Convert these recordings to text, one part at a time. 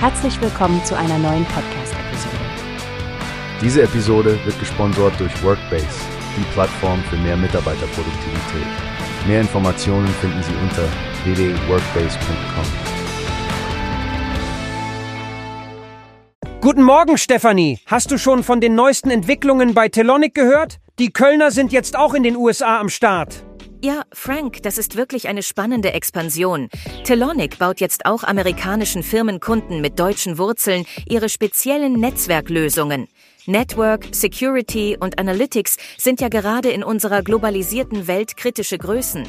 Herzlich willkommen zu einer neuen Podcast-Episode. Diese Episode wird gesponsert durch Workbase, die Plattform für mehr Mitarbeiterproduktivität. Mehr Informationen finden Sie unter www.workbase.com. Guten Morgen, Stefanie. Hast du schon von den neuesten Entwicklungen bei Telonic gehört? Die Kölner sind jetzt auch in den USA am Start. Ja, Frank, das ist wirklich eine spannende Expansion. Telonic baut jetzt auch amerikanischen Firmenkunden mit deutschen Wurzeln ihre speziellen Netzwerklösungen. Network, Security und Analytics sind ja gerade in unserer globalisierten Welt kritische Größen.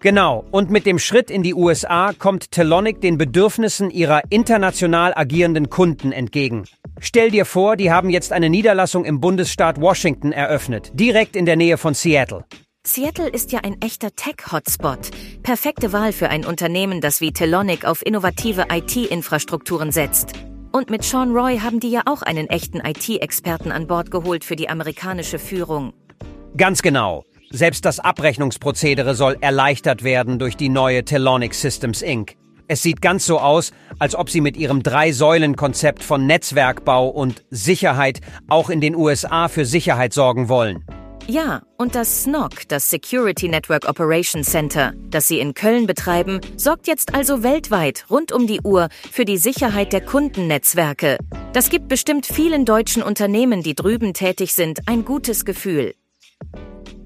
Genau, und mit dem Schritt in die USA kommt Telonic den Bedürfnissen ihrer international agierenden Kunden entgegen. Stell dir vor, die haben jetzt eine Niederlassung im Bundesstaat Washington eröffnet, direkt in der Nähe von Seattle. Seattle ist ja ein echter Tech-Hotspot. Perfekte Wahl für ein Unternehmen, das wie Telonic auf innovative IT-Infrastrukturen setzt. Und mit Sean Roy haben die ja auch einen echten IT-Experten an Bord geholt für die amerikanische Führung. Ganz genau. Selbst das Abrechnungsprozedere soll erleichtert werden durch die neue Telonic Systems Inc. Es sieht ganz so aus, als ob sie mit ihrem Drei-Säulen-Konzept von Netzwerkbau und Sicherheit auch in den USA für Sicherheit sorgen wollen. Ja, und das SNOC, das Security Network Operations Center, das sie in Köln betreiben, sorgt jetzt also weltweit rund um die Uhr für die Sicherheit der Kundennetzwerke. Das gibt bestimmt vielen deutschen Unternehmen, die drüben tätig sind, ein gutes Gefühl.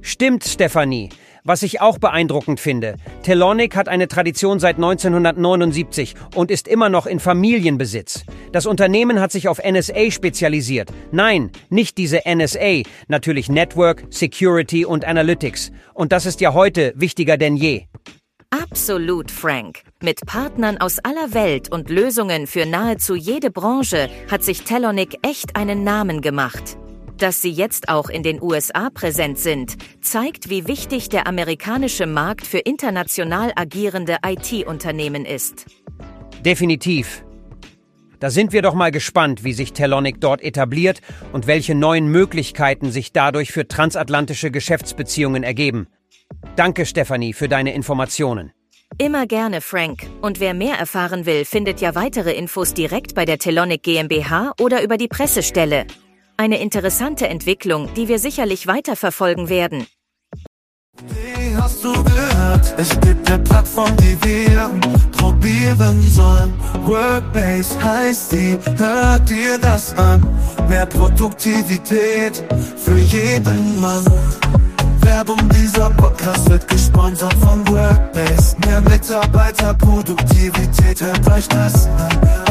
Stimmt, Stefanie. Was ich auch beeindruckend finde, Telonic hat eine Tradition seit 1979 und ist immer noch in Familienbesitz. Das Unternehmen hat sich auf NSA spezialisiert. Nein, nicht diese NSA, natürlich Network, Security und Analytics. Und das ist ja heute wichtiger denn je. Absolut, Frank. Mit Partnern aus aller Welt und Lösungen für nahezu jede Branche hat sich Telonic echt einen Namen gemacht. Dass sie jetzt auch in den USA präsent sind, zeigt, wie wichtig der amerikanische Markt für international agierende IT-Unternehmen ist. Definitiv. Da sind wir doch mal gespannt, wie sich Telonic dort etabliert und welche neuen Möglichkeiten sich dadurch für transatlantische Geschäftsbeziehungen ergeben. Danke, Stefanie, für deine Informationen. Immer gerne, Frank. Und wer mehr erfahren will, findet ja weitere Infos direkt bei der Telonic GmbH oder über die Pressestelle. Eine interessante Entwicklung, die wir sicherlich weiterverfolgen werden. Wie hast du gehört? Es gibt eine Plattform, die wir probieren sollen. Workbase heißt die, hört dir das an. Mehr Produktivität für jeden Mann. Werbung dieser Podcast wird gesponsert von Workbase. Mehr Mitarbeiterproduktivität, hört euch das an.